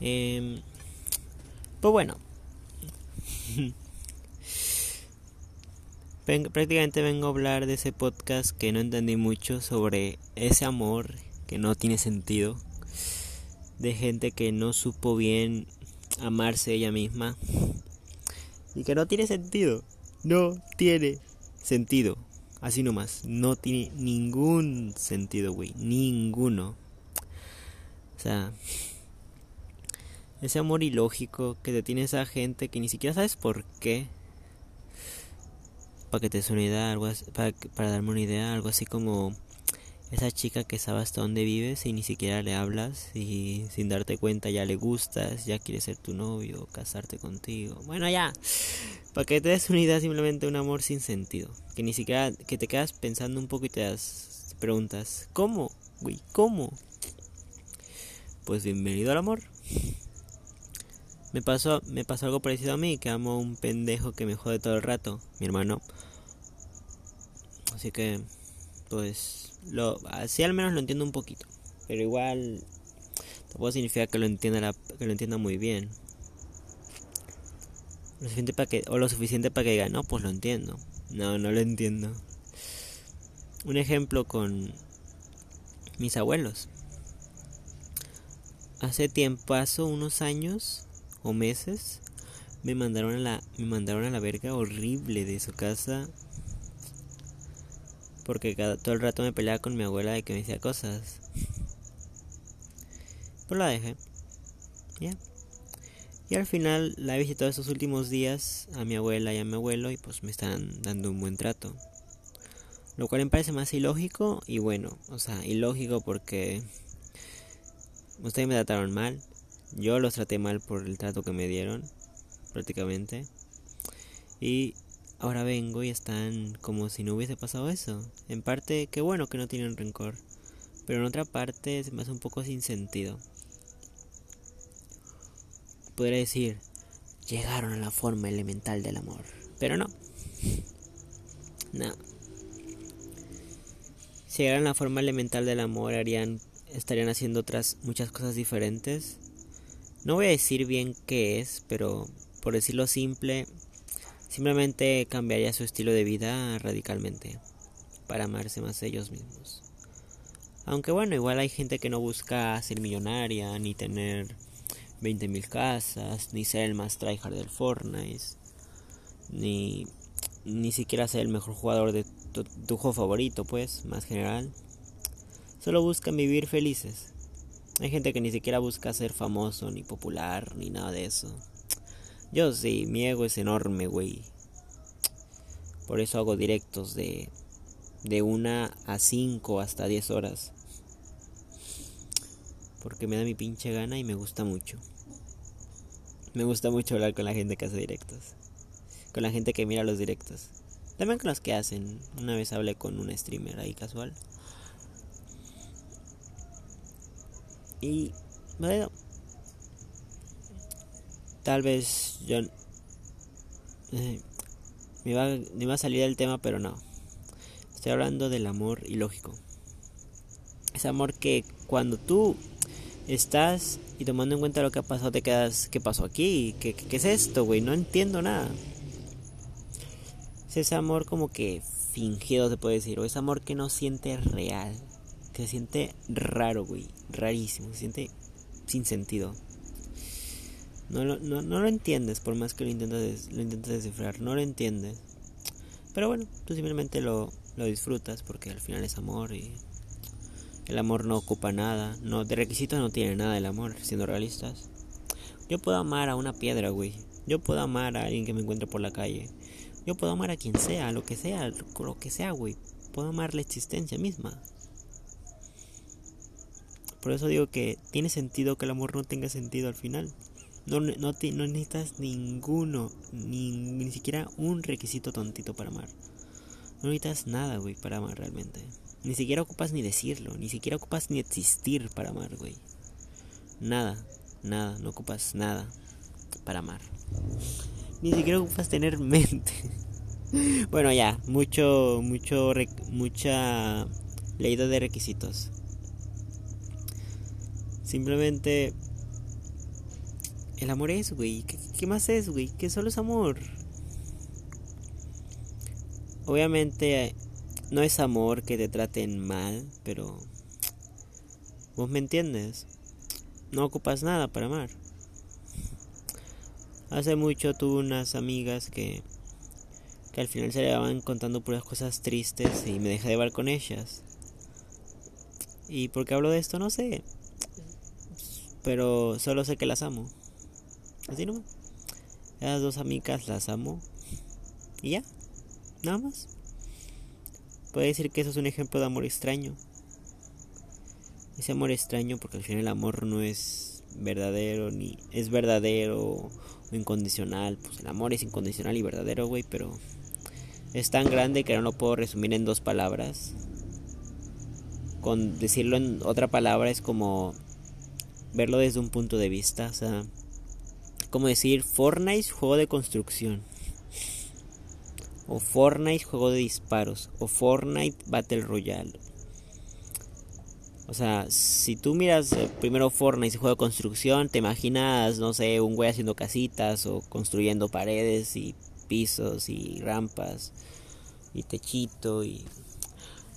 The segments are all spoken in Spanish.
Eh, pues bueno. prácticamente vengo a hablar de ese podcast que no entendí mucho sobre ese amor que no tiene sentido. De gente que no supo bien amarse ella misma. Y que no tiene sentido. No tiene sentido. Así nomás. No tiene ningún sentido, güey. Ninguno. O sea, ese amor ilógico que te tiene esa gente que ni siquiera sabes por qué. Para que te des una idea, algo para, para darme una idea, algo así como esa chica que sabe hasta dónde vives y ni siquiera le hablas y sin darte cuenta ya le gustas, ya quiere ser tu novio, casarte contigo. Bueno, ya. Para que te des una idea, simplemente un amor sin sentido. Que ni siquiera, que te quedas pensando un poco y te das preguntas, ¿cómo? Güey, ¿cómo? Pues bienvenido al amor. Me pasó, me pasó algo parecido a mí, que amo a un pendejo que me jode todo el rato, mi hermano. Así que, pues, lo, así al menos lo entiendo un poquito. Pero igual, tampoco significa que lo entienda, que lo entienda muy bien. Lo suficiente para que, o lo suficiente para que diga, no, pues lo entiendo. No, no lo entiendo. Un ejemplo con mis abuelos. Hace tiempo, hace unos años, o meses me mandaron a la me mandaron a la verga horrible de su casa porque cada, todo el rato me peleaba con mi abuela de que me decía cosas. Pues la dejé. Y al final la he visitado estos últimos días a mi abuela y a mi abuelo y pues me están dando un buen trato. Lo cual me parece más ilógico y bueno, o sea, ilógico porque ustedes me trataron mal, yo los traté mal por el trato que me dieron, prácticamente. Y ahora vengo y están como si no hubiese pasado eso. En parte, qué bueno que no tienen rencor. Pero en otra parte se me hace un poco sin sentido. Podría decir, llegaron a la forma elemental del amor. Pero no. No. Si llegaran a la forma elemental del amor, harían, estarían haciendo otras muchas cosas diferentes no voy a decir bien qué es, pero por decirlo simple, simplemente cambiaría su estilo de vida radicalmente para amarse más ellos mismos. Aunque bueno, igual hay gente que no busca ser millonaria, ni tener 20.000 casas, ni ser el más tryhard del Fortnite, ni, ni siquiera ser el mejor jugador de tu, tu juego favorito, pues, más general. Solo buscan vivir felices. Hay gente que ni siquiera busca ser famoso, ni popular, ni nada de eso. Yo sí, mi ego es enorme, güey. Por eso hago directos de, de una a cinco hasta diez horas. Porque me da mi pinche gana y me gusta mucho. Me gusta mucho hablar con la gente que hace directos. Con la gente que mira los directos. También con los que hacen. Una vez hablé con un streamer ahí casual. Y bueno, tal vez yo eh, me, va, va a salir del tema, pero no. Estoy hablando del amor ilógico. Ese amor que cuando tú estás y tomando en cuenta lo que ha pasado, te quedas, ¿qué pasó aquí? ¿Qué, qué, es esto, güey? No entiendo nada. Es ese amor como que fingido, se puede decir, o ese amor que no siente real se siente raro, güey. Rarísimo. Se siente sin sentido. No lo, no, no lo entiendes por más que lo intentas, lo intentas descifrar. No lo entiendes. Pero bueno, tú simplemente lo, lo disfrutas porque al final es amor y el amor no ocupa nada. No, de requisitos no tiene nada el amor, siendo realistas. Yo puedo amar a una piedra, güey. Yo puedo amar a alguien que me encuentre por la calle. Yo puedo amar a quien sea, lo que sea, lo que sea, güey. Puedo amar la existencia misma. Por eso digo que tiene sentido que el amor no tenga sentido al final. No, no, no necesitas ninguno, ni, ni siquiera un requisito tontito para amar. No necesitas nada, güey, para amar realmente. Ni siquiera ocupas ni decirlo, ni siquiera ocupas ni existir para amar, güey. Nada, nada, no ocupas nada para amar. Ni siquiera ocupas tener mente. bueno, ya, mucho, mucho, mucha leído de requisitos. Simplemente el amor es, güey. ¿Qué, ¿Qué, más es, güey? Que solo es amor. Obviamente no es amor que te traten mal, pero vos me entiendes. No ocupas nada para amar. Hace mucho tuve unas amigas que que al final se le van contando puras cosas tristes y me dejé de ver con ellas. ¿Y por qué hablo de esto? No sé. Pero solo sé que las amo. Así nomás. Esas dos amigas las amo. Y ya. Nada más. Puede decir que eso es un ejemplo de amor extraño. Ese amor extraño porque al final el amor no es verdadero ni es verdadero o incondicional. Pues el amor es incondicional y verdadero, güey, pero es tan grande que no lo puedo resumir en dos palabras. Con decirlo en otra palabra es como verlo desde un punto de vista, o sea, como decir Fortnite juego de construcción. O Fortnite juego de disparos. O Fortnite Battle Royale. O sea, si tú miras eh, primero Fortnite juego de construcción, te imaginas, no sé, un güey haciendo casitas o construyendo paredes y pisos y rampas y techito y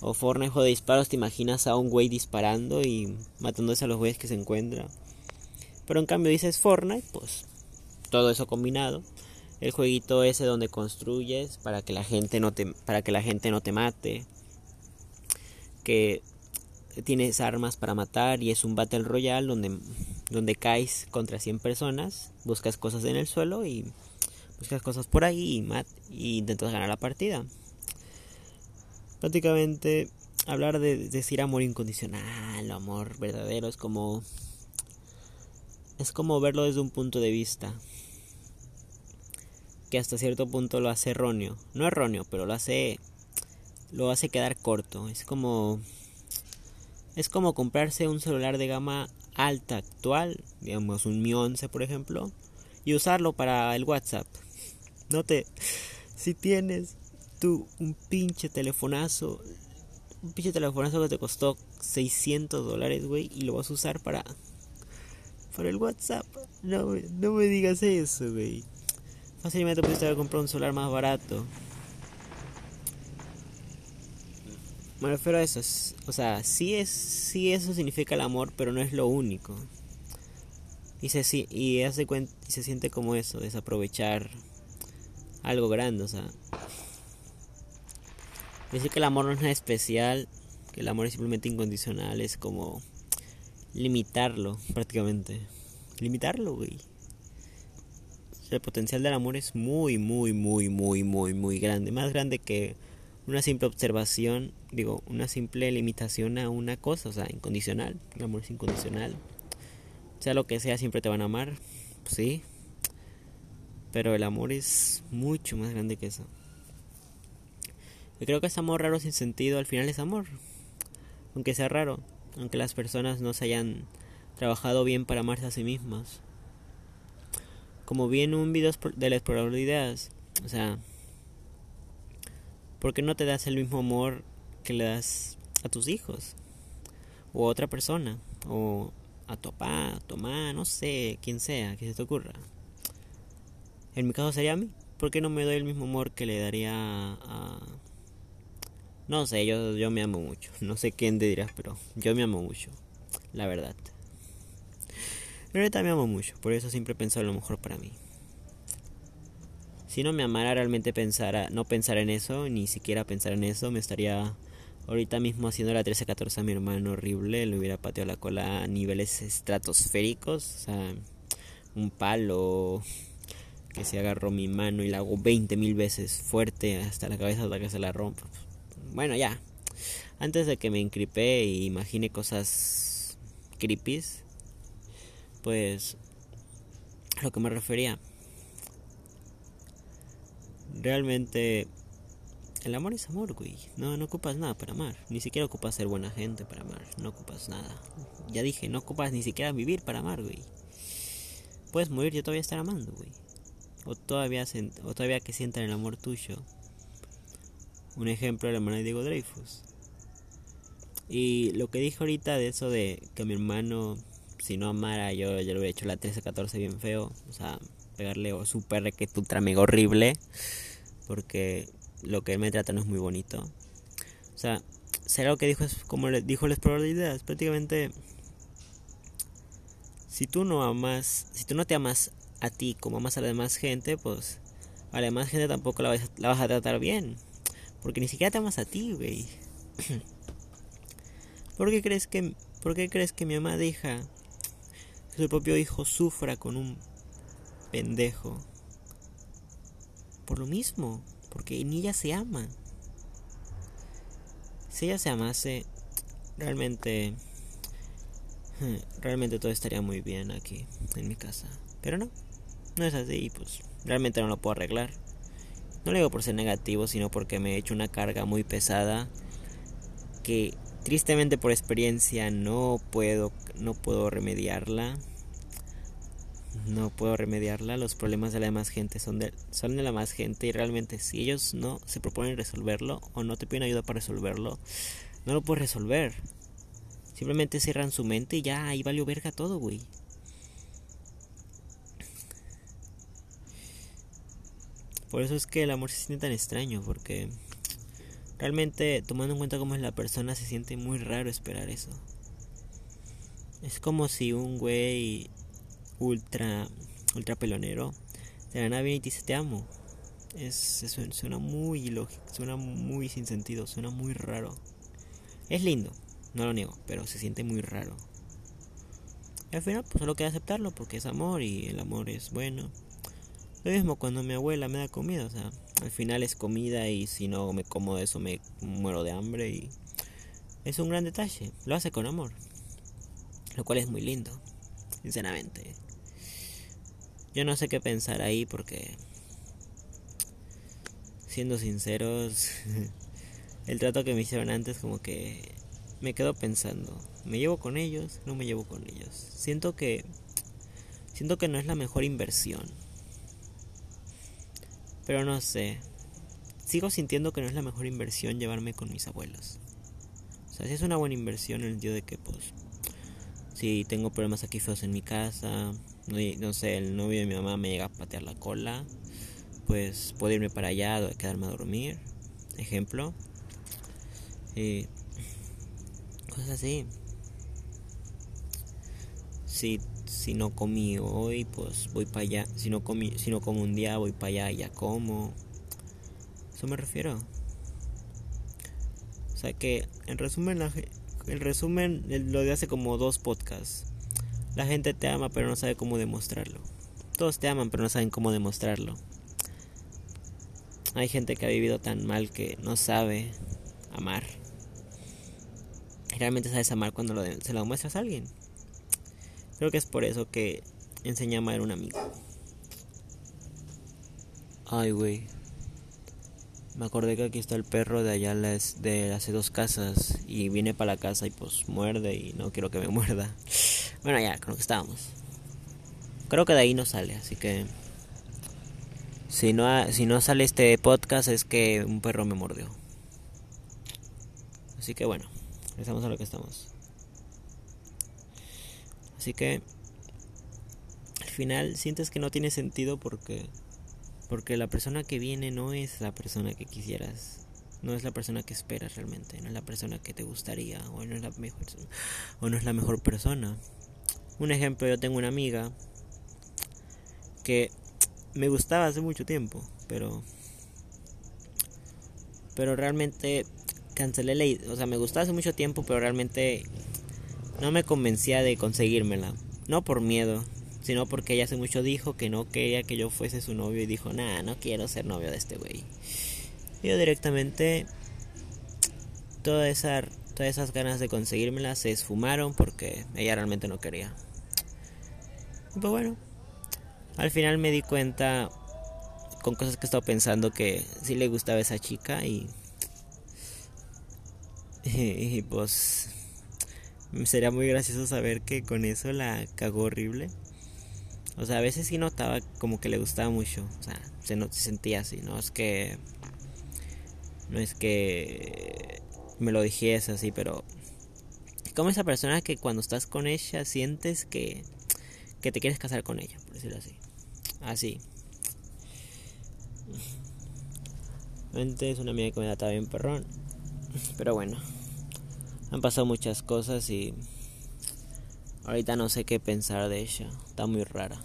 o Fortnite juego de disparos te imaginas a un güey disparando y matándose a los güeyes que se encuentra. Pero en cambio dices Fortnite pues todo eso combinado. El jueguito ese donde construyes para que la gente no te para que la gente no te mate. Que tienes armas para matar y es un battle royale donde donde caes contra 100 personas buscas cosas en el suelo y buscas cosas por ahí y, mat y intentas ganar la partida. Prácticamente hablar de decir amor incondicional, amor verdadero es como es como verlo desde un punto de vista que hasta cierto punto lo hace erróneo, no erróneo, pero lo hace lo hace quedar corto. Es como es como comprarse un celular de gama alta actual, digamos un Mi 11 por ejemplo, y usarlo para el WhatsApp. No te. Si tienes tú un pinche telefonazo. Un pinche telefonazo que te costó 600 dólares, güey. Y lo vas a usar para. Para el WhatsApp. No, no me digas eso, güey. Fácilmente pudiste haber comprado un celular más barato. Me refiero a eso. O sea, sí, es, sí eso significa el amor, pero no es lo único. Y se, y hace cuenta, y se siente como eso, desaprovechar algo grande, o sea. Decir que el amor no es nada especial, que el amor es simplemente incondicional, es como limitarlo prácticamente. Limitarlo, güey. el potencial del amor es muy, muy, muy, muy, muy, muy grande. Más grande que una simple observación, digo, una simple limitación a una cosa, o sea, incondicional. El amor es incondicional. Sea lo que sea, siempre te van a amar. Pues sí, pero el amor es mucho más grande que eso. Yo creo que ese amor raro sin sentido al final es amor. Aunque sea raro. Aunque las personas no se hayan trabajado bien para amarse a sí mismas. Como vi en un video del explorador de ideas. O sea, ¿por qué no te das el mismo amor que le das a tus hijos? O a otra persona. O a tu papá, a tu mamá, no sé, quien sea, que se te ocurra. En mi caso sería a mí. ¿Por qué no me doy el mismo amor que le daría a... No sé, yo, yo me amo mucho. No sé quién te dirás, pero yo me amo mucho. La verdad. Verdad me amo mucho. Por eso siempre he lo mejor para mí. Si no me amara realmente pensara, no pensar en eso, ni siquiera pensar en eso, me estaría ahorita mismo haciendo la 13-14 a mi hermano horrible, le hubiera pateado la cola a niveles estratosféricos, o sea, un palo, que se agarró mi mano y la hago 20 mil veces fuerte hasta la cabeza hasta que se la rompa. Bueno, ya. Antes de que me encripe y imagine cosas creepy, pues lo que me refería. Realmente el amor es amor, güey. No, no ocupas nada para amar. Ni siquiera ocupas ser buena gente para amar. No ocupas nada. Ya dije, no ocupas ni siquiera vivir para amar, güey. Puedes morir y todavía estar amando, güey o todavía, o todavía que sientan el amor tuyo. Un ejemplo el hermano de Diego Dreyfus. Y lo que dije ahorita de eso de que mi hermano si no amara, yo ya lo hubiera hecho la 13-14 bien feo. O sea, pegarle o super que tu mega horrible. Porque lo que él me trata no es muy bonito. O sea, será lo que dijo es como le dijo las probabilidades. Prácticamente, si tú no amas, si tú no te amas a ti como amas a la demás gente, pues a la demás gente tampoco la vas, la vas a tratar bien. Porque ni siquiera te amas a ti, güey. ¿Por qué crees que, por qué crees que mi mamá deja que su propio hijo sufra con un pendejo? Por lo mismo, porque ni ella se ama. Si ella se amase, realmente, realmente todo estaría muy bien aquí, en mi casa. Pero no, no es así y pues realmente no lo puedo arreglar. No lo digo por ser negativo, sino porque me he hecho una carga muy pesada que tristemente por experiencia no puedo no puedo remediarla. No puedo remediarla, los problemas de la demás gente son de, son de la más gente y realmente si ellos no se proponen resolverlo o no te piden ayuda para resolverlo, no lo puedes resolver. Simplemente cierran su mente y ya ahí valió verga todo, güey. Por eso es que el amor se siente tan extraño, porque realmente tomando en cuenta cómo es la persona se siente muy raro esperar eso. Es como si un güey ultra ultra pelonero de la nave y te dice te amo. Es, suena muy ilógico, suena muy sin sentido, suena muy raro. Es lindo, no lo niego, pero se siente muy raro. Y al final pues solo queda aceptarlo porque es amor y el amor es bueno. Lo mismo cuando mi abuela me da comida, o sea, al final es comida y si no me como eso me muero de hambre y es un gran detalle, lo hace con amor, lo cual es muy lindo, sinceramente. Yo no sé qué pensar ahí porque, siendo sinceros, el trato que me hicieron antes como que me quedo pensando, ¿me llevo con ellos? No me llevo con ellos. Siento que, siento que no es la mejor inversión pero no sé. Sigo sintiendo que no es la mejor inversión llevarme con mis abuelos. O sea, si es una buena inversión en el sentido de que, pues, si tengo problemas aquí feos en mi casa, no, sé, el novio de mi mamá me llega a patear la cola, pues puedo irme para allá quedarme a dormir. Ejemplo. Y cosas así. Si si no comí hoy, pues voy para allá. Si no comí, si no como un día, voy para allá y ya como. Eso me refiero. O sea que, en resumen, la, el resumen lo de hace como dos podcasts. La gente te ama, pero no sabe cómo demostrarlo. Todos te aman, pero no saben cómo demostrarlo. Hay gente que ha vivido tan mal que no sabe amar. Realmente sabes amar cuando se lo muestras a alguien. Creo que es por eso que enseñé a un amigo. Ay, güey. Me acordé que aquí está el perro de allá de hace dos casas y viene para la casa y pues muerde y no quiero que me muerda. Bueno, ya, creo que estábamos. Creo que de ahí no sale, así que si no si no sale este podcast es que un perro me mordió. Así que bueno, empezamos a lo que estamos. Así que al final sientes que no tiene sentido porque porque la persona que viene no es la persona que quisieras, no es la persona que esperas realmente, no es la persona que te gustaría o no es la mejor o no es la mejor persona. Un ejemplo, yo tengo una amiga que me gustaba hace mucho tiempo, pero pero realmente cancelé la, o sea, me gustaba hace mucho tiempo, pero realmente no me convencía de conseguírmela. No por miedo, sino porque ella hace mucho dijo que no quería que yo fuese su novio y dijo, nah, no quiero ser novio de este güey. yo directamente, toda esa, todas esas ganas de conseguírmela se esfumaron porque ella realmente no quería. pues bueno, al final me di cuenta con cosas que estaba pensando que sí le gustaba esa chica y, y pues sería muy gracioso saber que con eso la cagó horrible. O sea, a veces sí notaba como que le gustaba mucho. O sea, se, no, se sentía así. No es que. No es que me lo dijese así, pero como esa persona que cuando estás con ella sientes que, que te quieres casar con ella, por decirlo así. Así. Realmente es una amiga que me da bien perrón. Pero bueno. Han pasado muchas cosas y ahorita no sé qué pensar de ella. Está muy rara.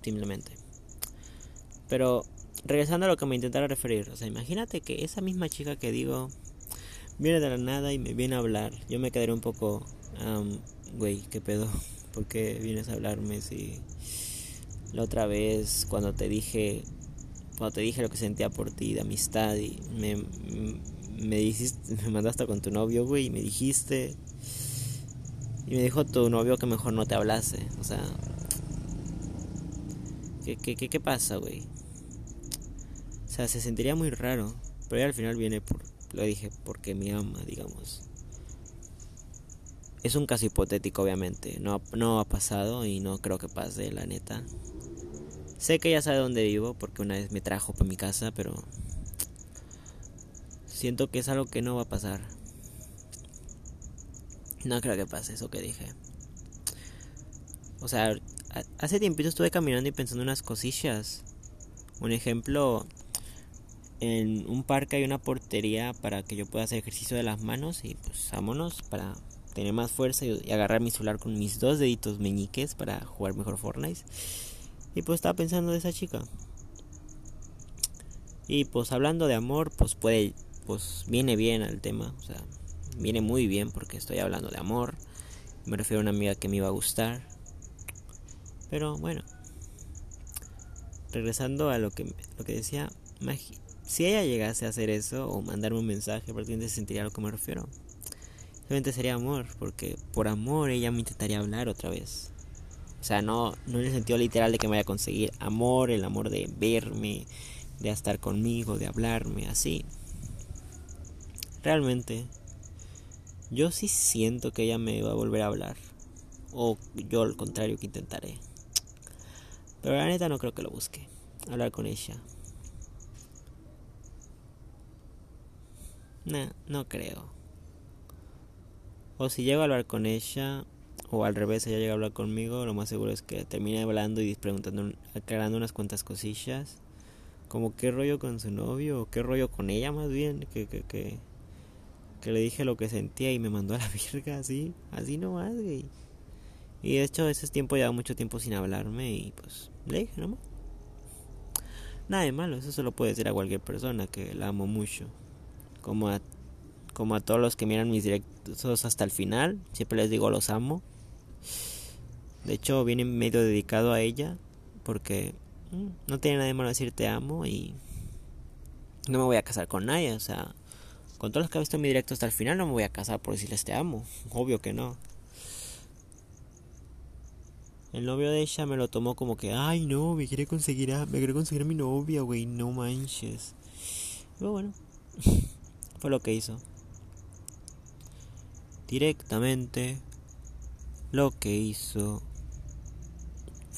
Simplemente. Pero regresando a lo que me intentara referir. O sea, imagínate que esa misma chica que digo viene de la nada y me viene a hablar. Yo me quedaré un poco, güey, ¿qué pedo? ¿Por qué vienes a hablarme si la otra vez cuando te dije, cuando te dije lo que sentía por ti de amistad y me, me dijiste, me mandaste con tu novio, güey, y me dijiste y me dijo tu novio que mejor no te hablase, o sea, ¿qué, qué, qué, qué pasa, güey? O sea, se sentiría muy raro, pero al final viene por lo dije porque me ama, digamos. Es un caso hipotético, obviamente. No, no ha pasado y no creo que pase, la neta. Sé que ella sabe dónde vivo porque una vez me trajo para mi casa, pero siento que es algo que no va a pasar. No creo que pase eso que dije. O sea, hace tiempito estuve caminando y pensando unas cosillas. Un ejemplo, en un parque hay una portería para que yo pueda hacer ejercicio de las manos y pues vámonos para tener más fuerza y, agarrar mi celular con mis dos deditos meñiques para jugar mejor Fortnite. Y pues estaba pensando de esa chica. Y pues hablando de amor, pues puede, pues viene bien al tema, o sea, viene muy bien porque estoy hablando de amor. Me refiero a una amiga que me iba a gustar. Pero bueno, regresando a lo que, lo que decía, si ella llegase a hacer eso o mandarme un mensaje, prácticamente sentiría a lo que me refiero. Realmente sería amor, porque por amor ella me intentaría hablar otra vez. O sea, no, no en el sentido literal de que me vaya a conseguir amor, el amor de verme, de estar conmigo, de hablarme, así. Realmente, yo sí siento que ella me va a volver a hablar. O yo al contrario que intentaré. Pero la neta no creo que lo busque. Hablar con ella. No, no creo. O si llego a hablar con ella, o al revés, ella llega a hablar conmigo, lo más seguro es que termine hablando y preguntando, aclarando unas cuantas cosillas. Como qué rollo con su novio, o qué rollo con ella más bien, que, que, que, que le dije lo que sentía y me mandó a la virga, así, así nomás, güey. Y de hecho, ese tiempo lleva mucho tiempo sin hablarme y pues le dije nomás. Nada de malo, eso se lo puede decir a cualquier persona que la amo mucho como a, como a todos los que miran mis directos hasta el final. Siempre les digo los amo. De hecho, viene medio dedicado a ella porque mm, no tiene nada de malo decir te amo y no me voy a casar con nadie. O sea, con todos los que han visto mi directo hasta el final no me voy a casar por decirles te amo. Obvio que no. El novio de ella me lo tomó como que, ay no, me quiere conseguir a, me quiere conseguir a mi novia, güey, no manches. Pero bueno. Fue lo que hizo. Directamente lo que hizo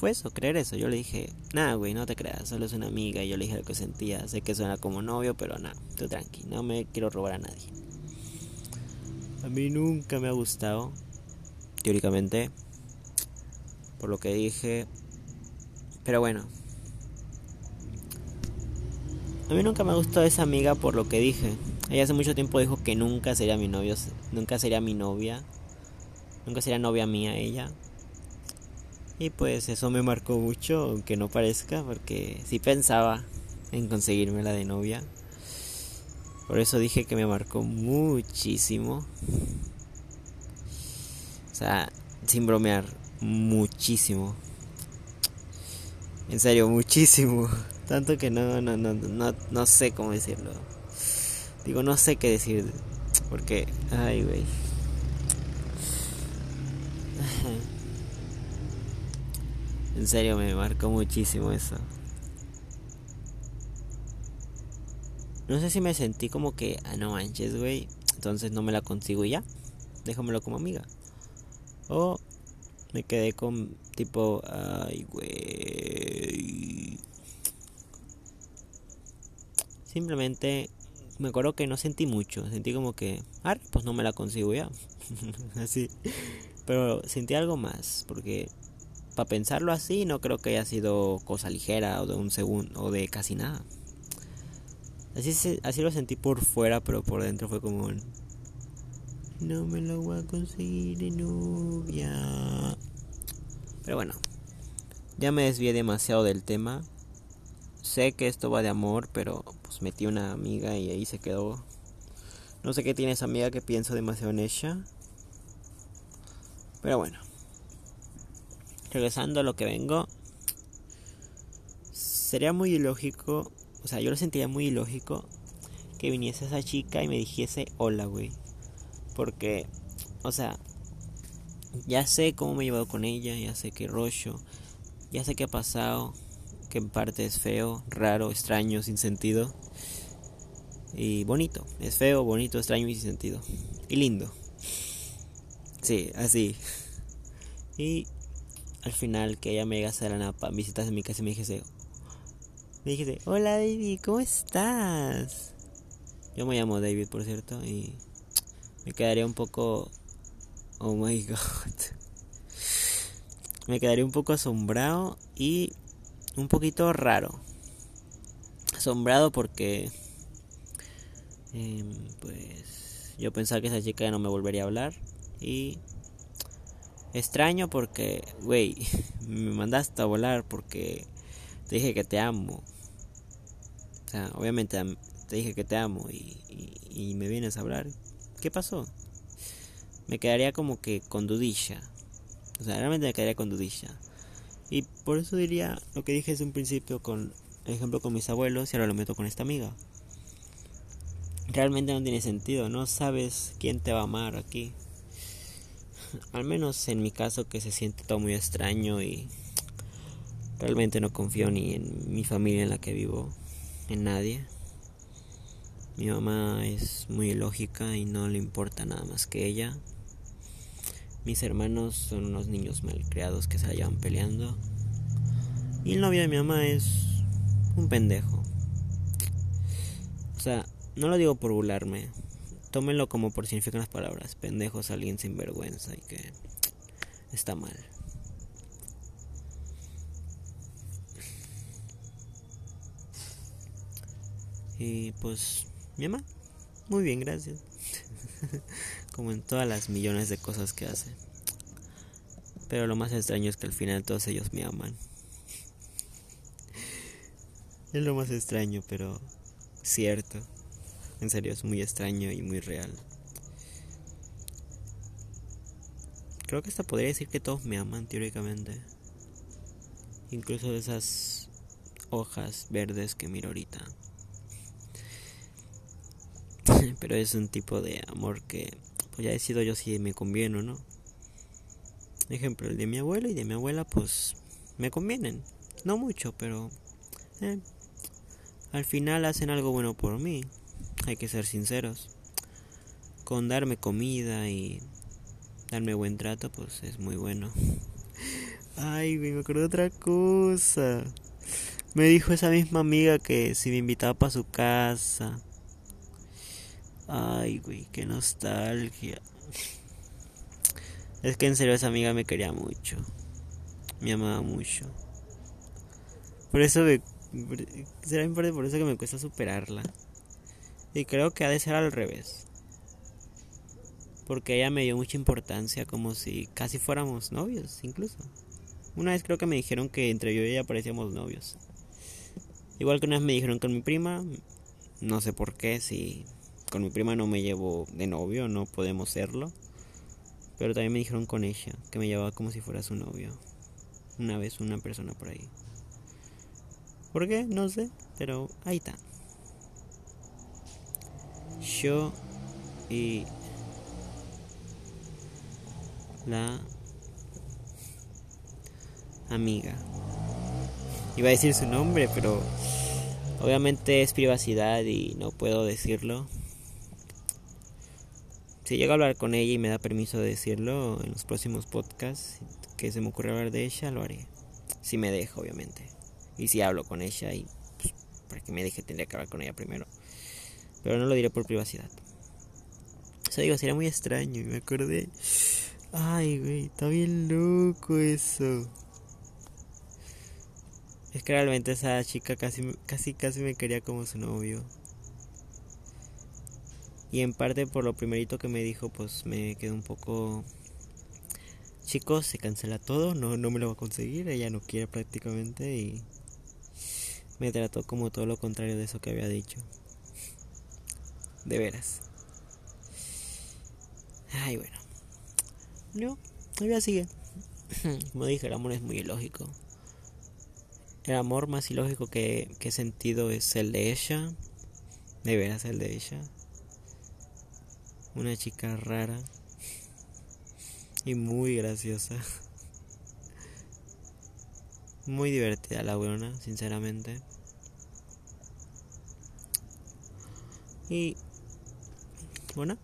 fue eso, creer eso. Yo le dije, nada, güey, no te creas, solo es una amiga. Y yo le dije lo que sentía. Sé que suena como novio, pero nada, tú tranqui, no me quiero robar a nadie. A mí nunca me ha gustado, teóricamente, por lo que dije. Pero bueno, a mí nunca me ha gustado esa amiga por lo que dije. Ella hace mucho tiempo dijo que nunca sería mi novio, nunca sería mi novia, nunca sería novia mía ella. Y pues eso me marcó mucho, aunque no parezca, porque sí pensaba en conseguirme la de novia. Por eso dije que me marcó muchísimo. O sea, sin bromear, muchísimo. En serio, muchísimo. Tanto que no, no, no, no, no sé cómo decirlo. Digo, no sé qué decir. Porque, ay, güey. En serio, me marcó muchísimo eso. No sé si me sentí como que, ah, no manches, güey. Entonces no me la consigo ya. Déjamelo como amiga. O me quedé con tipo, ay, güey. Simplemente me acuerdo que no sentí mucho, sentí como que, ah, pues no me la consigo ya. así. Pero sentí algo más, porque para pensarlo así no creo que haya sido cosa ligera o de un segundo o de casi nada. Así, así lo sentí por fuera, pero por dentro fue como... No me lo voy a conseguir de novia. Pero bueno, ya me desvié demasiado del tema. Sé que esto va de amor, pero pues metí una amiga y ahí se quedó. No sé qué tiene esa amiga que pienso demasiado en ella. Pero bueno. Regresando a lo que vengo. Sería muy ilógico. O sea, yo lo sentiría muy ilógico. Que viniese esa chica y me dijese hola, güey. Porque, o sea, ya sé cómo me he llevado con ella. Ya sé qué rollo. Ya sé qué ha pasado que en parte es feo, raro, extraño, sin sentido. Y bonito. Es feo, bonito, extraño y sin sentido. Y lindo. Sí, así. Y al final que ella me llega a la napa, visitas en mi casa y me dijese, me dijese, hola David, ¿cómo estás? Yo me llamo David, por cierto, y me quedaría un poco, oh my god, me quedaría un poco asombrado y un poquito raro. Asombrado porque em, pues yo pensaba que esa chica ya no me volvería a hablar y extraño porque, güey, me mandaste a volar porque te dije que te amo. O sea, obviamente te dije que te amo y, y me vienes a hablar. ¿Qué pasó? Me quedaría como que con dudilla. O sea, realmente me quedaría con dudilla. Y por eso diría lo que dije desde un principio con ejemplo con mis abuelos y ahora lo meto con esta amiga. Realmente no tiene sentido, no sabes quién te va a amar aquí. Al menos en mi caso que se siente todo muy extraño y realmente no confío ni en mi familia en la que vivo, en nadie. Mi mamá es muy lógica y no le importa nada más que ella. Mis hermanos son unos niños malcriados que se la llevan peleando. Y el novio de mi mamá es un pendejo. O sea, no lo digo por burlarme. Tómenlo como por significan las palabras. Pendejo es alguien sin vergüenza y que está mal. Y pues, mi mamá, muy bien, gracias. como en todas las millones de cosas que hace. Pero lo más extraño es que al final todos ellos me aman. es lo más extraño, pero cierto. En serio, es muy extraño y muy real. Creo que hasta podría decir que todos me aman teóricamente. Incluso esas hojas verdes que miro ahorita. Pero es un tipo de amor que pues ya decido yo si me conviene o no. Ejemplo, el de mi abuelo y de mi abuela, pues me convienen. No mucho, pero eh, al final hacen algo bueno por mí. Hay que ser sinceros. Con darme comida y darme buen trato, pues es muy bueno. Ay, me acuerdo otra cosa. Me dijo esa misma amiga que si me invitaba para su casa Ay, güey, qué nostalgia. Es que en serio esa amiga me quería mucho. Me amaba mucho. Por eso me... Será en parte por eso que me cuesta superarla. Y creo que ha de ser al revés. Porque ella me dio mucha importancia como si casi fuéramos novios, incluso. Una vez creo que me dijeron que entre yo y ella parecíamos novios. Igual que una vez me dijeron con mi prima, no sé por qué, si con mi prima no me llevo de novio, no podemos serlo. Pero también me dijeron con ella que me llevaba como si fuera su novio. Una vez una persona por ahí. ¿Por qué? No sé, pero ahí está. Yo y la amiga. Iba a decir su nombre, pero obviamente es privacidad y no puedo decirlo. Si llego a hablar con ella y me da permiso de decirlo en los próximos podcasts que se me ocurre hablar de ella, lo haré. Si me deja, obviamente. Y si hablo con ella y pues, para que me deje tendría que hablar con ella primero. Pero no lo diré por privacidad. Eso digo, sería muy extraño. Y me acordé. Ay, güey, está bien loco eso. Es que realmente esa chica casi, casi, casi me quería como su novio. Y en parte por lo primerito que me dijo, pues me quedó un poco... Chicos, se cancela todo, no, no me lo va a conseguir, ella no quiere prácticamente y me trató como todo lo contrario de eso que había dicho. De veras. Ay, bueno. No, todavía sigue. Como dije, el amor es muy ilógico. El amor más ilógico que, que he sentido es el de ella. De veras, el de ella. Una chica rara. Y muy graciosa. Muy divertida la buena, sinceramente. Y bueno,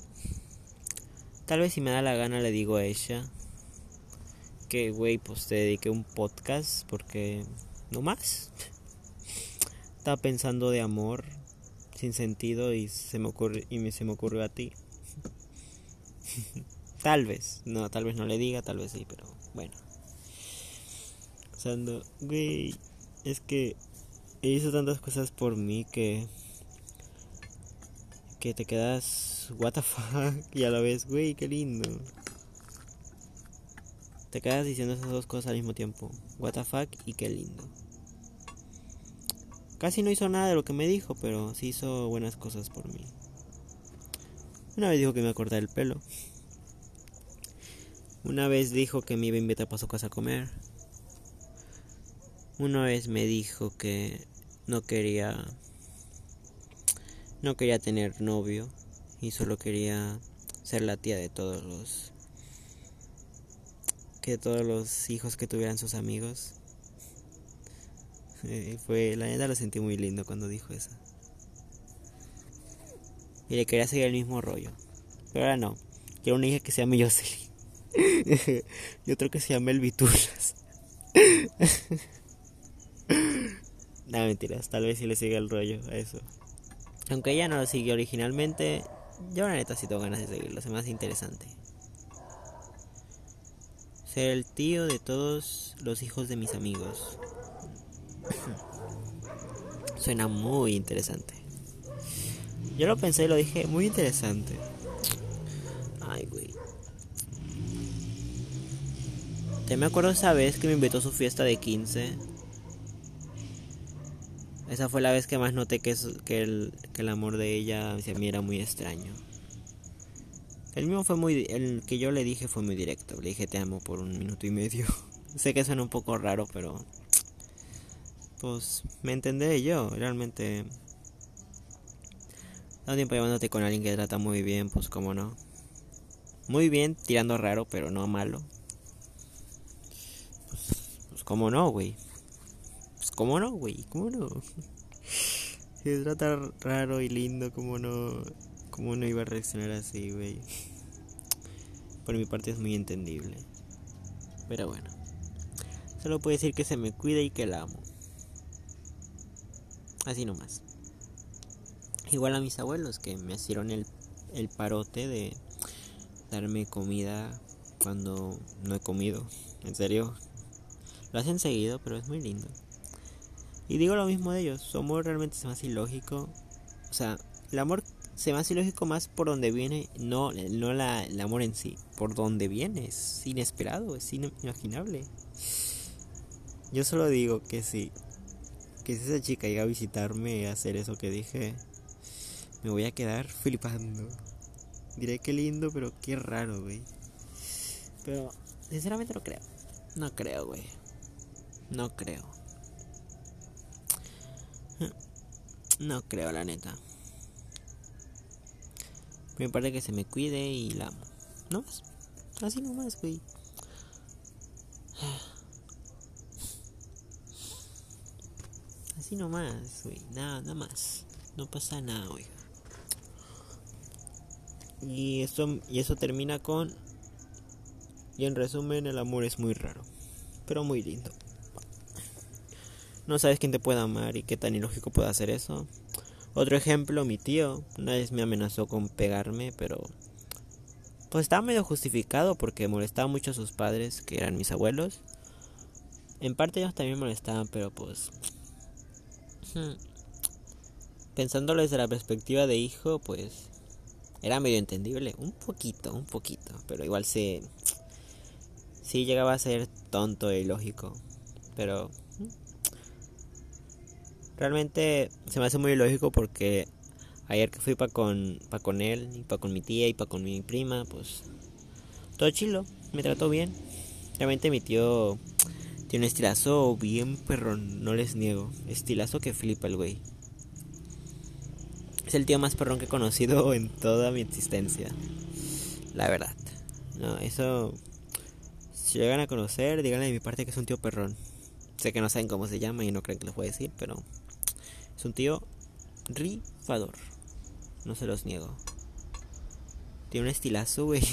tal vez si me da la gana le digo a ella que, güey, pues te dediqué un podcast porque no más. Estaba pensando de amor sin sentido y se me ocurre y se me ocurrió a ti. tal vez, no, tal vez no le diga, tal vez sí, pero bueno. Pensando, güey, es que hizo tantas cosas por mí que que te quedas what the fuck y a la vez, güey, qué lindo. Te quedas diciendo esas dos cosas al mismo tiempo. What the fuck y qué lindo. Casi no hizo nada de lo que me dijo, pero sí hizo buenas cosas por mí. Una vez dijo que me iba a cortar el pelo. Una vez dijo que me iba a invitar para su casa a comer. Una vez me dijo que no quería no quería tener novio y solo quería ser la tía de todos los que todos los hijos que tuvieran sus amigos. Eh, fue, la neta lo sentí muy lindo cuando dijo eso. Y le quería seguir el mismo rollo. Pero ahora no. Quiero una hija que se llame Jocelyn. y otro que se llame El Vitulas. no, mentiras. Tal vez si le siga el rollo a eso. Aunque ella no lo siguió originalmente, yo la neta sí tengo ganas de seguirlo. Es más interesante. Ser el tío de todos los hijos de mis amigos. Suena muy interesante. Yo lo pensé y lo dije, muy interesante. Ay, güey. Te me acuerdo esa vez que me invitó a su fiesta de 15. Esa fue la vez que más noté que, que, el, que el amor de ella hacia mí era muy extraño. El mismo fue muy. El que yo le dije fue muy directo. Le dije te amo por un minuto y medio. sé que suena un poco raro, pero. Pues me entendé yo. Realmente. Todo tiempo llevándote con alguien que trata muy bien, pues como no. Muy bien, tirando raro, pero no malo. Pues, pues como no, güey. Cómo no, güey, cómo no. Se trata raro y lindo, cómo no, cómo no iba a reaccionar así, güey. Por mi parte es muy entendible. Pero bueno. Solo puedo decir que se me cuida y que la amo. Así nomás. Igual a mis abuelos que me hicieron el, el parote de darme comida cuando no he comido. En serio. Lo hacen seguido, pero es muy lindo. Y digo lo mismo de ellos, su amor realmente es más ilógico. O sea, el amor se me hace ilógico más por donde viene, no, no la, el amor en sí, por donde viene, es inesperado, es inimaginable. Yo solo digo que si, que si esa chica llega a visitarme a hacer eso que dije, me voy a quedar flipando. Diré que lindo, pero qué raro, güey. Pero, sinceramente no creo. No creo, güey. No creo. No creo, la neta. Me parece que se me cuide y la amo. No más. Así nomás, güey. Así nomás, güey. Nada, nada más. No pasa nada, güey. Y eso, y eso termina con... Y en resumen, el amor es muy raro. Pero muy lindo no sabes quién te puede amar y qué tan ilógico puede hacer eso. Otro ejemplo, mi tío una vez me amenazó con pegarme, pero pues estaba medio justificado porque molestaba mucho a sus padres, que eran mis abuelos. En parte ellos también molestaban, pero pues hmm, pensándolo desde la perspectiva de hijo, pues era medio entendible, un poquito, un poquito, pero igual se sí llegaba a ser tonto y lógico, pero realmente se me hace muy lógico porque ayer que fui para con pa con él y para con mi tía y para con mi prima, pues todo chilo, me trató bien. Realmente mi tío tiene un estilazo bien perrón, no les niego, estilazo que flipa el güey. Es el tío más perrón que he conocido en toda mi existencia. La verdad. No, eso. Si llegan a conocer, díganle de mi parte que es un tío perrón. Sé que no saben cómo se llama y no creen que les voy a decir, pero. Es un tío rifador. No se los niego. Tiene un estilazo, güey.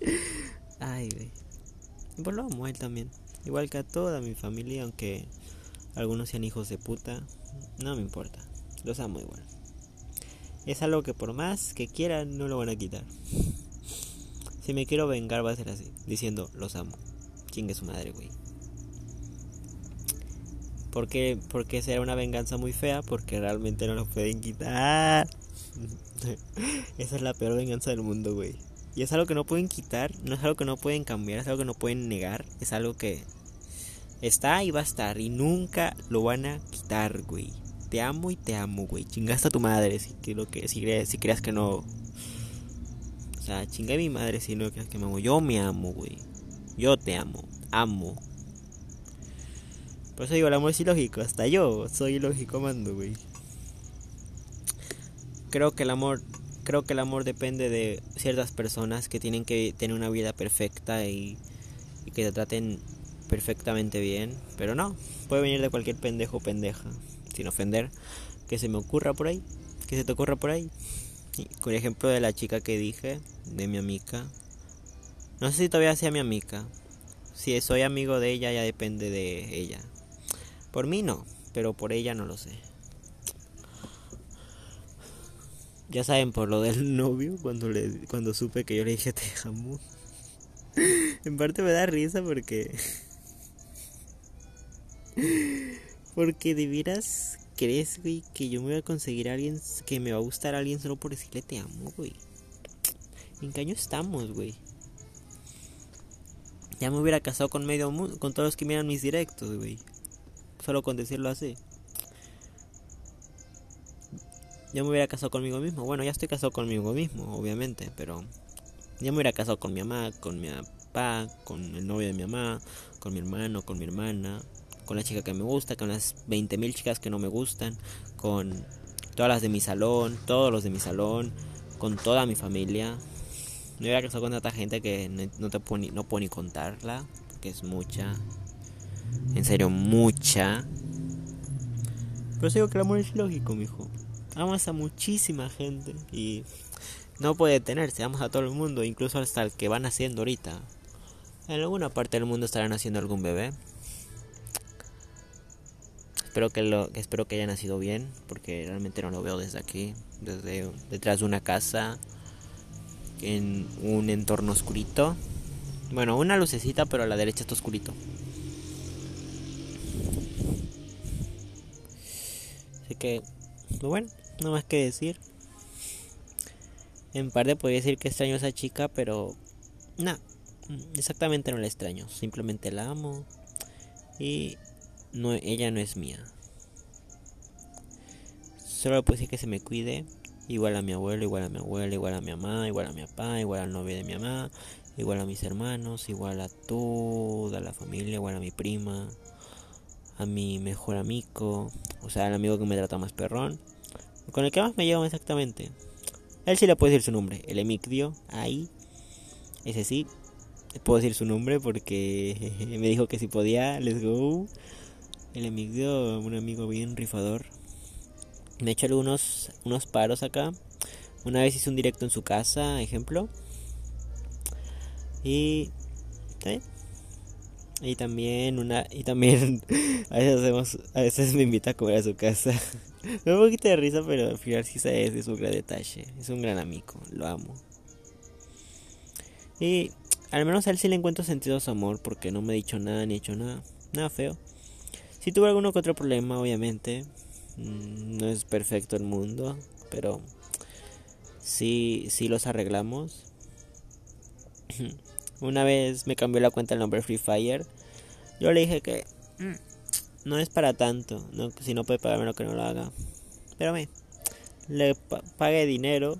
Ay, güey. Y por lo amo él también. Igual que a toda mi familia, aunque algunos sean hijos de puta. No me importa. Los amo igual. Es algo que por más que quieran no lo van a quitar. Si me quiero vengar va a ser así, diciendo los amo. Chingue su madre, güey. ¿Por qué? Porque será una venganza muy fea, porque realmente no lo pueden quitar. Esa es la peor venganza del mundo, güey. Y es algo que no pueden quitar, no es algo que no pueden cambiar, es algo que no pueden negar, es algo que está y va a estar y nunca lo van a quitar, güey te amo y te amo, güey. Chingaste a tu madre si, que lo que, si, si creas que no. O sea, chinga a mi madre si no creas que me amo. Yo me amo, güey. Yo te amo. Amo. Por eso digo, el amor es ilógico. Hasta yo soy ilógico amando, güey. Creo que el amor. Creo que el amor depende de ciertas personas que tienen que tener una vida perfecta y, que te traten perfectamente bien. Pero no, puede venir de cualquier pendejo o pendeja sin ofender, que se me ocurra por ahí, que se te ocurra por ahí. con ejemplo de la chica que dije, de mi amiga. No sé si todavía sea mi amiga. Si soy amigo de ella, ya depende de ella. Por mí no, pero por ella no lo sé. Ya saben por lo del novio, cuando le cuando supe que yo le dije te amo. en parte me da risa porque porque de veras crees, güey, que yo me voy a conseguir a alguien, que me va a gustar a alguien solo por decirle te amo, güey. ¿En qué año estamos, güey? Ya me hubiera casado con medio mundo, con todos los que miran mis directos, güey. Solo con decirlo así. Ya me hubiera casado conmigo mismo. Bueno, ya estoy casado conmigo mismo, obviamente, pero ya me hubiera casado con mi mamá, con mi papá, con el novio de mi mamá, con mi hermano, con mi hermana, con la chica que me gusta, con las 20.000 chicas que no me gustan, con todas las de mi salón, todos los de mi salón, con toda mi familia. Me hubiera casado con tanta gente que no, te puedo ni, no puedo ni contarla, que es mucha. En serio, mucha. Pero digo que el amor es lógico, mijo. Amas a muchísima gente y no puede detenerse. Amas a todo el mundo, incluso hasta el que van haciendo ahorita. En alguna parte del mundo estarán haciendo algún bebé. Espero que lo espero que haya nacido bien, porque realmente no lo veo desde aquí, desde detrás de una casa en un entorno oscurito. Bueno, una lucecita, pero a la derecha está oscurito. Así que, pues bueno, no más que decir. En parte podría decir que extraño a esa chica, pero no, exactamente no la extraño. Simplemente la amo y no, ella no es mía. Solo puedo decir que se me cuide. Igual a mi abuelo, igual a mi abuela, igual a mi mamá, igual a mi papá, igual al novio de mi mamá, igual a mis hermanos, igual a toda la familia, igual a mi prima, a mi mejor amigo, o sea, al amigo que me trata más perrón, con el que más me llevo exactamente. Él sí le puedo decir su nombre, el Emicdio, ahí, ese sí, puedo decir su nombre porque me dijo que si podía, let's go. El Emigdio, un amigo bien rifador. Me ha hecho algunos unos paros acá. Una vez hice un directo en su casa, ejemplo. Y y también una y también a veces hacemos a veces me invita a comer a su casa. Me da un poquito de risa, pero al final sí es, es un gran detalle. Es un gran amigo, lo amo. Y al menos a él sí le encuentro sentido a su amor porque no me ha dicho nada ni hecho nada, nada feo. Si tuve alguno que otro problema, obviamente. Mm, no es perfecto el mundo, pero sí, sí los arreglamos. Una vez me cambió la cuenta el nombre Free Fire. Yo le dije que mm, no es para tanto. Si no puede pagarme lo que no lo haga. Pero me le pagué dinero,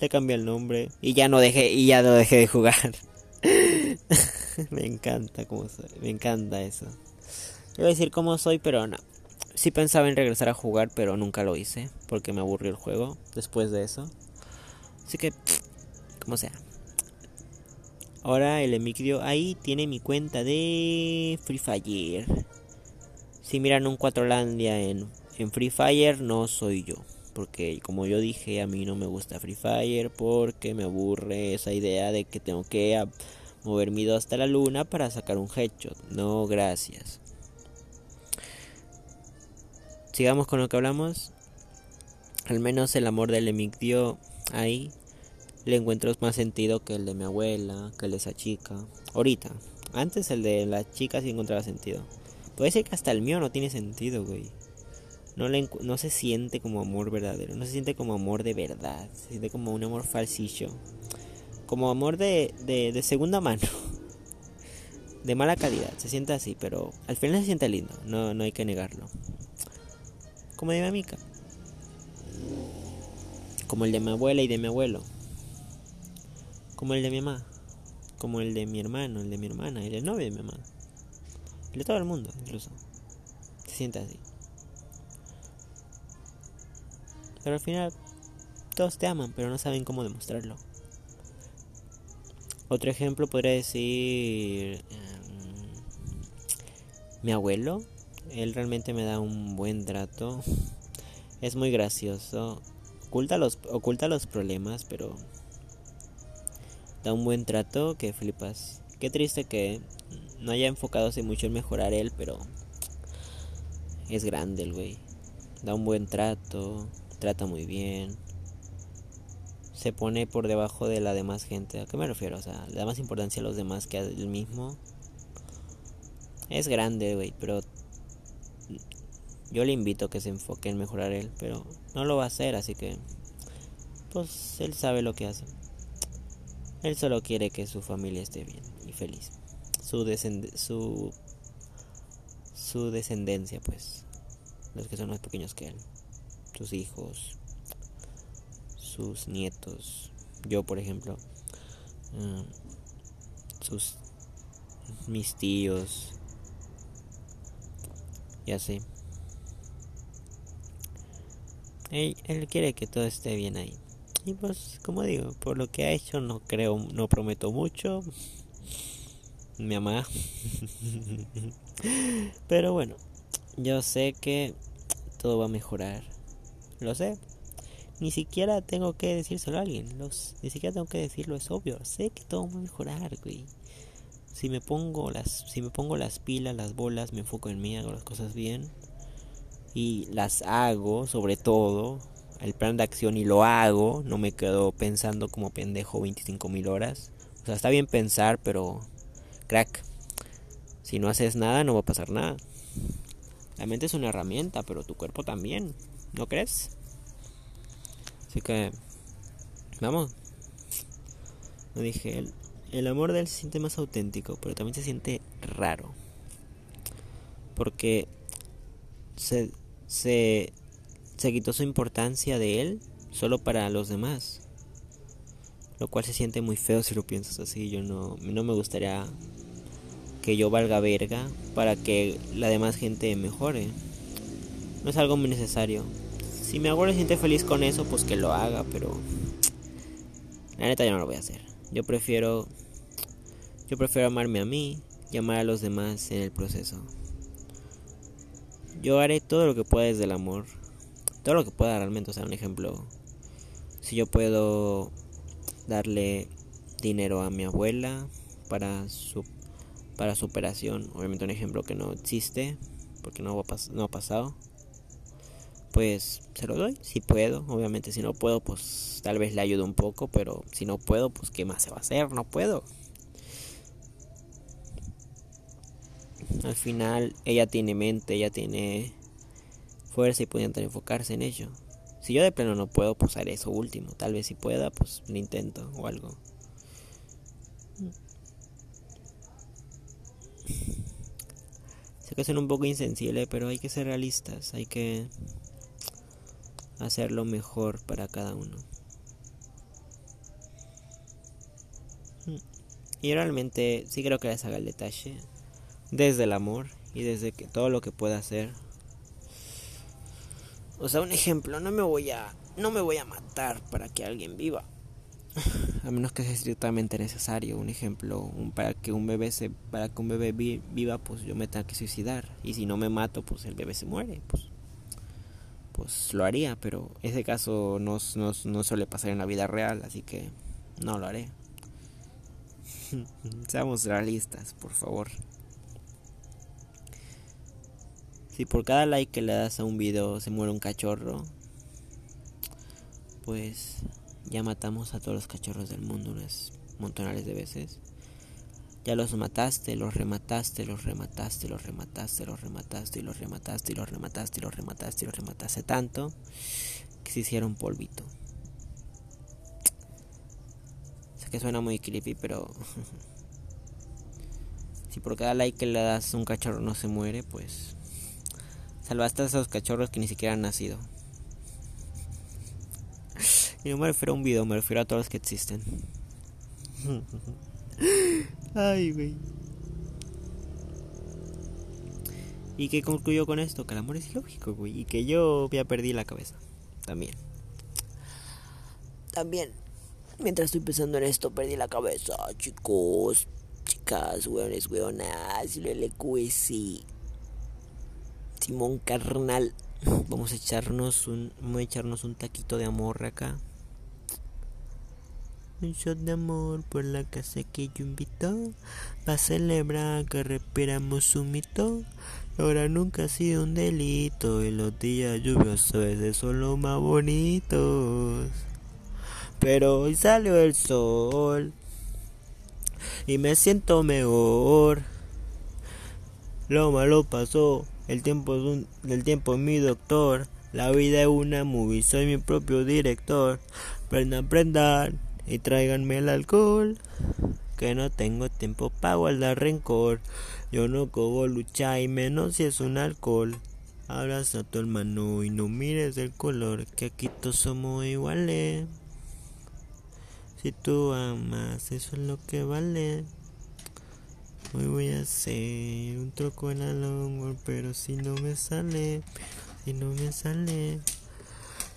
le cambié el nombre y ya no dejé y ya no dejé de jugar. me encanta como soy, me encanta eso. Voy a decir cómo soy, pero no. Sí pensaba en regresar a jugar, pero nunca lo hice porque me aburrió el juego después de eso. Así que como sea. Ahora el Emicrio ahí tiene mi cuenta de Free Fire. Si miran un Cuatrolandia en, en Free Fire, no soy yo. Porque como yo dije, a mí no me gusta Free Fire porque me aburre esa idea de que tengo que mover mi dedo hasta la luna para sacar un headshot. No, gracias. Sigamos con lo que hablamos. Al menos el amor del Emicdio ahí le encuentro más sentido que el de mi abuela, que el de esa chica. Ahorita. Antes el de la chica sí encontraba sentido. Puede ser que hasta el mío no tiene sentido, güey. No, le, no se siente como amor verdadero. No se siente como amor de verdad. Se siente como un amor falsillo. Como amor de, de, de segunda mano. De mala calidad. Se siente así, pero al final se siente lindo. No, no hay que negarlo. Como de mi amiga. Como el de mi abuela y de mi abuelo. Como el de mi mamá. Como el de mi hermano, el de mi hermana, el del novio de mi mamá de todo el mundo, incluso. Se siente así. Pero al final, todos te aman, pero no saben cómo demostrarlo. Otro ejemplo podría decir em, mi abuelo. Él realmente me da un buen trato. Es muy gracioso. Oculta los, oculta los problemas, pero da un buen trato que flipas. Qué triste que no haya enfocado mucho en mejorar él, pero es grande el güey. Da un buen trato, trata muy bien. Se pone por debajo de la demás gente. ¿A qué me refiero? O sea, le da más importancia a los demás que a él mismo. Es grande, güey, pero yo le invito a que se enfoque en mejorar él, pero no lo va a hacer, así que pues él sabe lo que hace. Él solo quiere que su familia esté bien y feliz. Su, su, su descendencia, pues, los que son más pequeños que él, sus hijos, sus nietos, yo por ejemplo, mm, sus mis tíos. Y así. Él, él, quiere que todo esté bien ahí. Y pues, como digo, por lo que ha hecho no creo, no prometo mucho mi mamá. Pero bueno, yo sé que todo va a mejorar. Lo sé. Ni siquiera tengo que decírselo a alguien. Los, ni siquiera tengo que decirlo, es obvio. Sé que todo va a mejorar, güey. Si me pongo las, si me pongo las pilas, las bolas, me enfoco en mí, hago las cosas bien. Y las hago, sobre todo, el plan de acción y lo hago. No me quedo pensando como pendejo 25 mil horas. O sea, está bien pensar, pero crack. Si no haces nada, no va a pasar nada. La mente es una herramienta, pero tu cuerpo también. ¿No crees? Así que, vamos. No dije, el, el amor de él se siente más auténtico, pero también se siente raro. Porque se, se, se quitó su importancia de él solo para los demás. Lo cual se siente muy feo si lo piensas así. Yo no, no me gustaría que yo valga verga para que la demás gente mejore. No es algo muy necesario. Si mi abuelo se siente feliz con eso, pues que lo haga, pero la neta yo no lo voy a hacer. Yo prefiero yo prefiero amarme a mí y amar a los demás en el proceso. Yo haré todo lo que pueda desde el amor. Todo lo que pueda realmente, o sea, un ejemplo. Si yo puedo darle dinero a mi abuela para su para su operación. Obviamente un ejemplo que no existe porque no ha, pasado. pues se lo doy, si puedo, obviamente si no puedo, pues tal vez le ayudo un poco, pero si no puedo, pues qué más se va a hacer, no puedo. Al final ella tiene mente, ella tiene fuerza y puede enfocarse en ello. Si yo de pleno no puedo, pues haré eso último. Tal vez si pueda, pues lo intento o algo. Sé que son un poco insensible, pero hay que ser realistas, hay que hacer lo mejor para cada uno. Y realmente sí creo que les haga el detalle desde el amor y desde que todo lo que pueda hacer. O sea, un ejemplo, no me voy a no me voy a matar para que alguien viva. A menos que sea estrictamente necesario, un ejemplo, para que un bebé se para que un bebé viva, pues yo me tenga que suicidar y si no me mato, pues el bebé se muere, pues pues lo haría, pero ese caso no, no, no suele pasar en la vida real, así que no lo haré. Seamos realistas, por favor. Si por cada like que le das a un video se muere un cachorro, pues ya matamos a todos los cachorros del mundo unas montonales de veces. Ya los mataste, los remataste, los remataste, los remataste, los remataste los remataste y los remataste y los remataste y los remataste tanto que se hicieron polvito. Sé que suena muy creepy, pero si por cada like que le das un cachorro no se muere, pues Salvaste a esos cachorros que ni siquiera han nacido. Y no me refiero a un video, me refiero a todos los que existen. Ay, güey. ¿Y qué concluyó con esto? Que el amor es ilógico, güey. Y que yo ya perdí la cabeza. También. También. Mientras estoy pensando en esto, perdí la cabeza, chicos. Chicas, weones, weonas. Lo LQSI. Simón carnal. Vamos a echarnos un. Vamos a echarnos un taquito de amor acá. Un shot de amor por la casa que yo invito. Para celebrar que respiramos un mito. Ahora nunca ha sido un delito. Y los días lluviosos a veces son los más bonitos. Pero hoy salió el sol. Y me siento mejor. Lo malo pasó el tiempo es un, el tiempo es mi doctor. La vida es una movie, soy mi propio director. Prendan, prendan y tráiganme el alcohol. Que no tengo tiempo para guardar rencor. Yo no cojo lucha y menos si es un alcohol. Abraza a tu hermano y no mires el color, que aquí todos somos iguales. Si tú amas, eso es lo que vale. Hoy voy a hacer un troco en la longboard, pero si no me sale, si no me sale.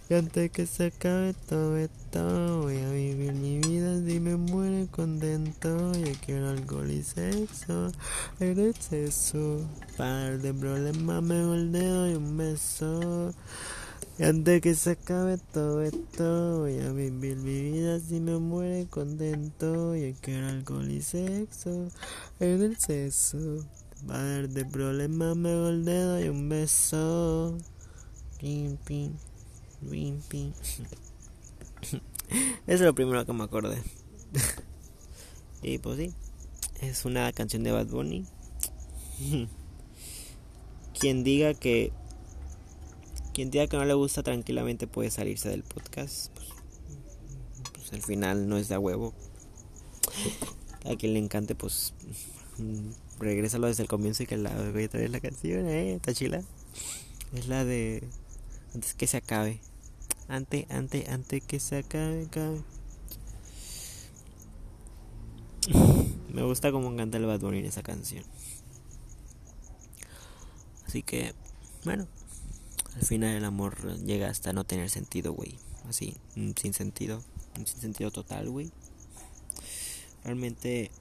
Y antes que se acabe todo esto, voy a vivir mi vida si me muere contento. Yo quiero alcohol y sexo, el exceso. Par de problemas, me el dedo y un beso. Y antes que se acabe todo esto, voy a vivir mi vida si me muere contento. Yo quiero alcohol y sexo, en el sexo. Par de problemas, me el dedo y un beso. Pim, pim, pim, pim. Eso es lo primero que me acordé. y pues sí, es una canción de Bad Bunny. Quien diga que quien diga que no le gusta tranquilamente puede salirse del podcast. Pues, pues al final no es de huevo. A quien le encante, pues mm, regrésalo desde el comienzo y que la voy a traer la canción, eh, está chila. Es la de antes que se acabe. Antes, antes, antes que se acabe, acabe. Me gusta como canta el Bad Bunny en esa canción. Así que, bueno, al final el amor llega hasta no tener sentido, güey. Así, sin sentido. Sin sentido total, güey. Realmente...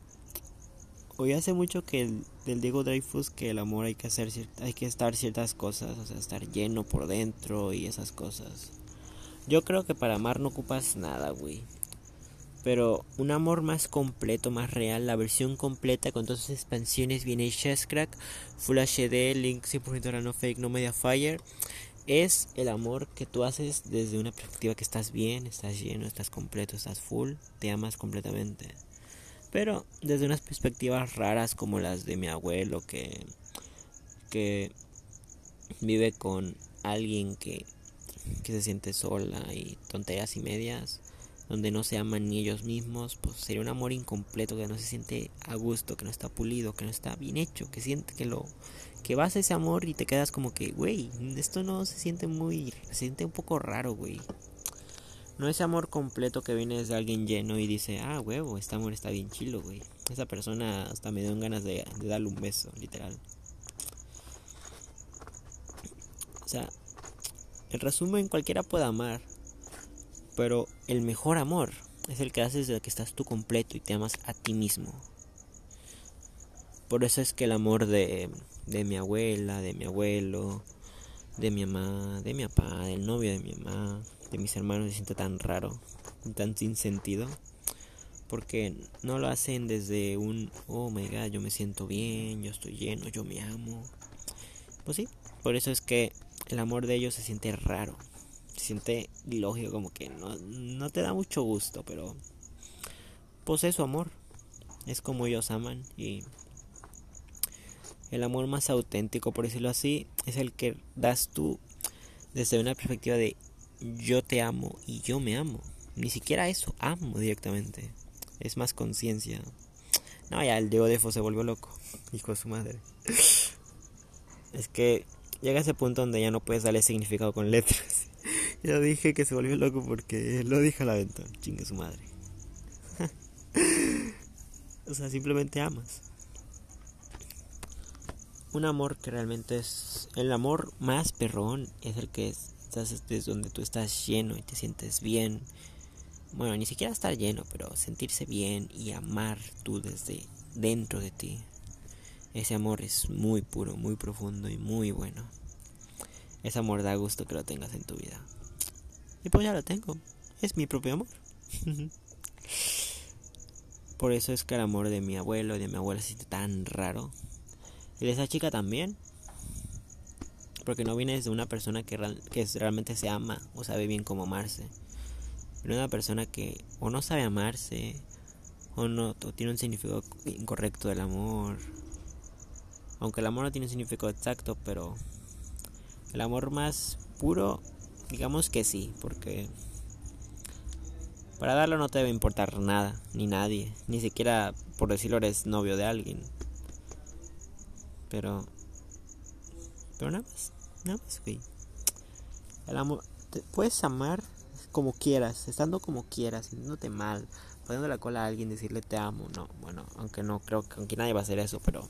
Hoy hace mucho que el, Diego Dreyfus que el amor hay que hacer hay que estar ciertas cosas, o sea, estar lleno por dentro y esas cosas. Yo creo que para amar no ocupas nada, güey. Pero un amor más completo, más real, la versión completa con todas sus expansiones bien hechas, crack, Full HD, Link 100% no fake, no media fire es el amor que tú haces desde una perspectiva que estás bien, estás lleno, estás completo, estás full, te amas completamente. Pero desde unas perspectivas raras como las de mi abuelo que, que vive con alguien que, que se siente sola y tonterías y medias, donde no se aman ni ellos mismos, pues sería un amor incompleto que no se siente a gusto, que no está pulido, que no está bien hecho, que siente que lo que vas a ese amor y te quedas como que, güey, esto no se siente muy se siente un poco raro, güey. No ese amor completo que viene desde alguien lleno y dice, ah, huevo, este amor está bien chilo, güey. Esa persona hasta me dio ganas de, darle un beso, literal. O sea, el resumen, cualquiera puede amar, pero el mejor amor es el que haces desde que estás tú completo y te amas a ti mismo. Por eso es que el amor de, de mi abuela, de mi abuelo, de mi mamá, de mi papá, del novio de mi mamá, de mis hermanos se siente tan raro, tan sin sentido. Porque no lo hacen desde un, oh my god, yo me siento bien, yo estoy lleno, yo me amo. Pues sí, por eso es que el amor de ellos se siente raro. Se siente ilógico, como que no, no te da mucho gusto, pero pues es su amor. Es como ellos aman y el amor más auténtico, por decirlo así, es el que das tú desde una perspectiva de yo te amo y yo me amo. Ni siquiera eso, amo directamente. Es más conciencia. No, ya el Diego Defo se volvió loco. Hijo de su madre. Es que llega ese punto donde ya no puedes darle significado con letras. Ya dije que se volvió loco porque lo dije a la venta. Chingue su madre. o sea, simplemente amas. Un amor que realmente es. El amor más perrón es el que estás desde donde tú estás lleno y te sientes bien. Bueno, ni siquiera estar lleno, pero sentirse bien y amar tú desde dentro de ti. Ese amor es muy puro, muy profundo y muy bueno. Ese amor da gusto que lo tengas en tu vida. Y pues ya lo tengo. Es mi propio amor. Por eso es que el amor de mi abuelo y de mi abuela se siente tan raro. Y de esa chica también. Porque no viene de una persona que, que realmente se ama o sabe bien cómo amarse. Pero una persona que o no sabe amarse o no o tiene un significado incorrecto del amor aunque el amor no tiene un significado exacto, pero el amor más puro, digamos que sí, porque para darlo no te debe importar nada, ni nadie, ni siquiera por decirlo eres novio de alguien. Pero pero nada más, nada más, güey. El amor te puedes amar como quieras, estando como quieras, sintiéndote mal, poniendo la cola a alguien, decirle te amo, no, bueno, aunque no creo que aunque nadie va a hacer eso, pero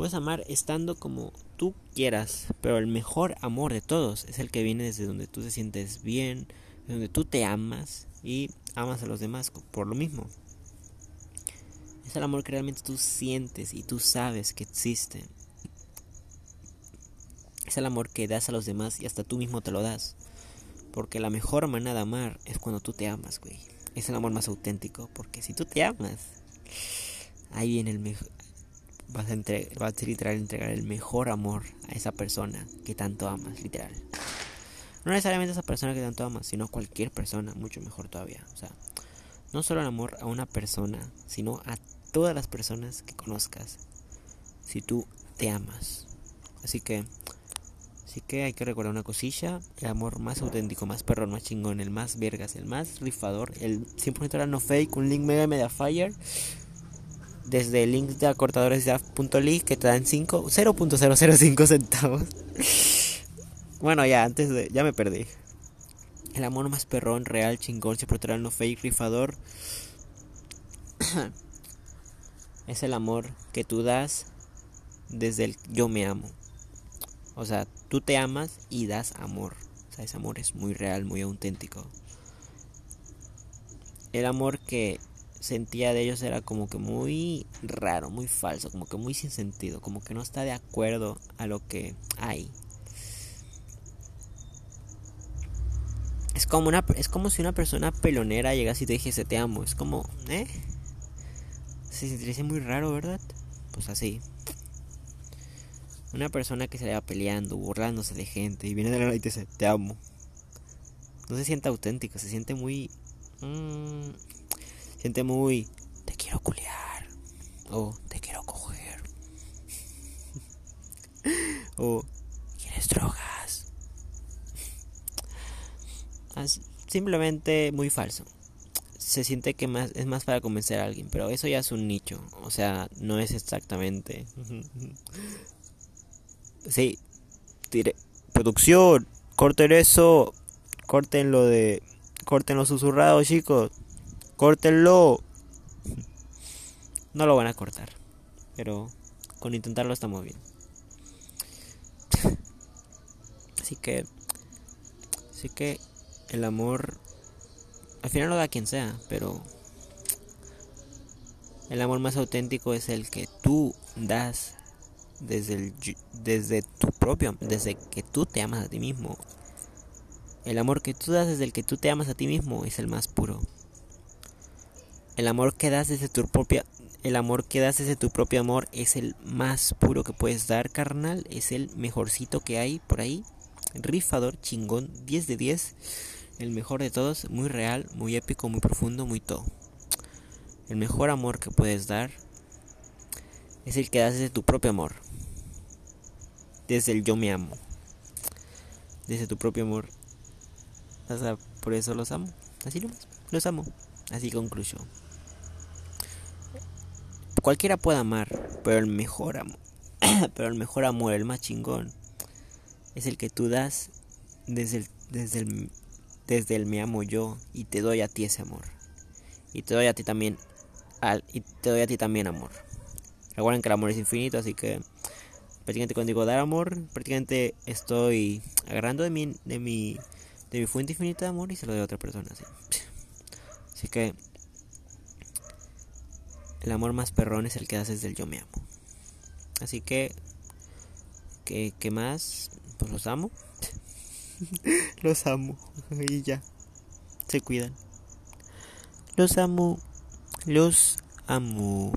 Puedes amar estando como tú quieras, pero el mejor amor de todos es el que viene desde donde tú te sientes bien, donde tú te amas y amas a los demás por lo mismo. Es el amor que realmente tú sientes y tú sabes que existe. Es el amor que das a los demás y hasta tú mismo te lo das. Porque la mejor manera de amar es cuando tú te amas, güey. Es el amor más auténtico. Porque si tú te amas, ahí viene el mejor, vas a, entre, vas a literal entregar el mejor amor a esa persona que tanto amas, literal. No necesariamente a esa persona que tanto amas, sino a cualquier persona, mucho mejor todavía. O sea, no solo el amor a una persona, sino a todas las personas que conozcas. Si tú te amas. Así que, así que hay que recordar una cosilla: el amor más auténtico, más perrón, más chingón, el más vergas, el más rifador, el 100% era no fake, un link mega media fire desde el link de acortadoresya.ly que te dan 5 0.005 centavos. bueno, ya antes de ya me perdí. El amor más perrón, real, chingón, siempre no fake, rifador. es el amor que tú das desde el yo me amo. O sea, tú te amas y das amor. O sea, ese amor es muy real, muy auténtico. El amor que sentía de ellos era como que muy raro, muy falso, como que muy sin sentido, como que no está de acuerdo a lo que hay. Como una es como si una persona pelonera llegase y te dijese te amo, es como, ¿eh? Se sentiría muy raro, ¿verdad? Pues así. Una persona que se le va peleando, burlándose de gente y viene de la nada y te dice, te amo. No se siente auténtico, se siente muy... Mmm, siente muy... Te quiero culiar. O te quiero coger. o quieres drogas. Simplemente muy falso. Se siente que más, es más para convencer a alguien, pero eso ya es un nicho. O sea, no es exactamente... Sí. Producción, corten eso. Corten lo de. Corten los susurrados, chicos. Córtenlo. No lo van a cortar. Pero con intentarlo estamos bien. Así que. Así que el amor. Al final lo da quien sea, pero. El amor más auténtico es el que tú das desde, el, desde tu propio, desde que tú te amas a ti mismo. El amor que tú das desde el que tú te amas a ti mismo es el más puro. El amor que das desde tu propia, el amor que das desde tu propio amor es el más puro que puedes dar, carnal. Es el mejorcito que hay por ahí. Rifador, chingón, 10 de 10. El mejor de todos, muy real, muy épico, muy profundo, muy todo. El mejor amor que puedes dar es el que das desde tu propio amor desde el yo me amo, desde tu propio amor. Por eso los amo, así los amo, así concluyo. Cualquiera puede amar, pero el mejor amor, pero el mejor amor, el más chingón, es el que tú das desde el, desde el, desde el me amo yo y te doy a ti ese amor. Y te doy a ti también, al, y te doy a ti también amor. Recuerden que el amor es infinito, así que prácticamente cuando digo dar amor, prácticamente estoy agarrando de mi, de mi, de mi fuente infinita de amor y se lo doy a otra persona. Así, así que el amor más perrón es el que haces del yo me amo. Así que, ¿qué, qué más? Pues los amo. los amo. Y ya. Se cuidan. Los amo. Los amo.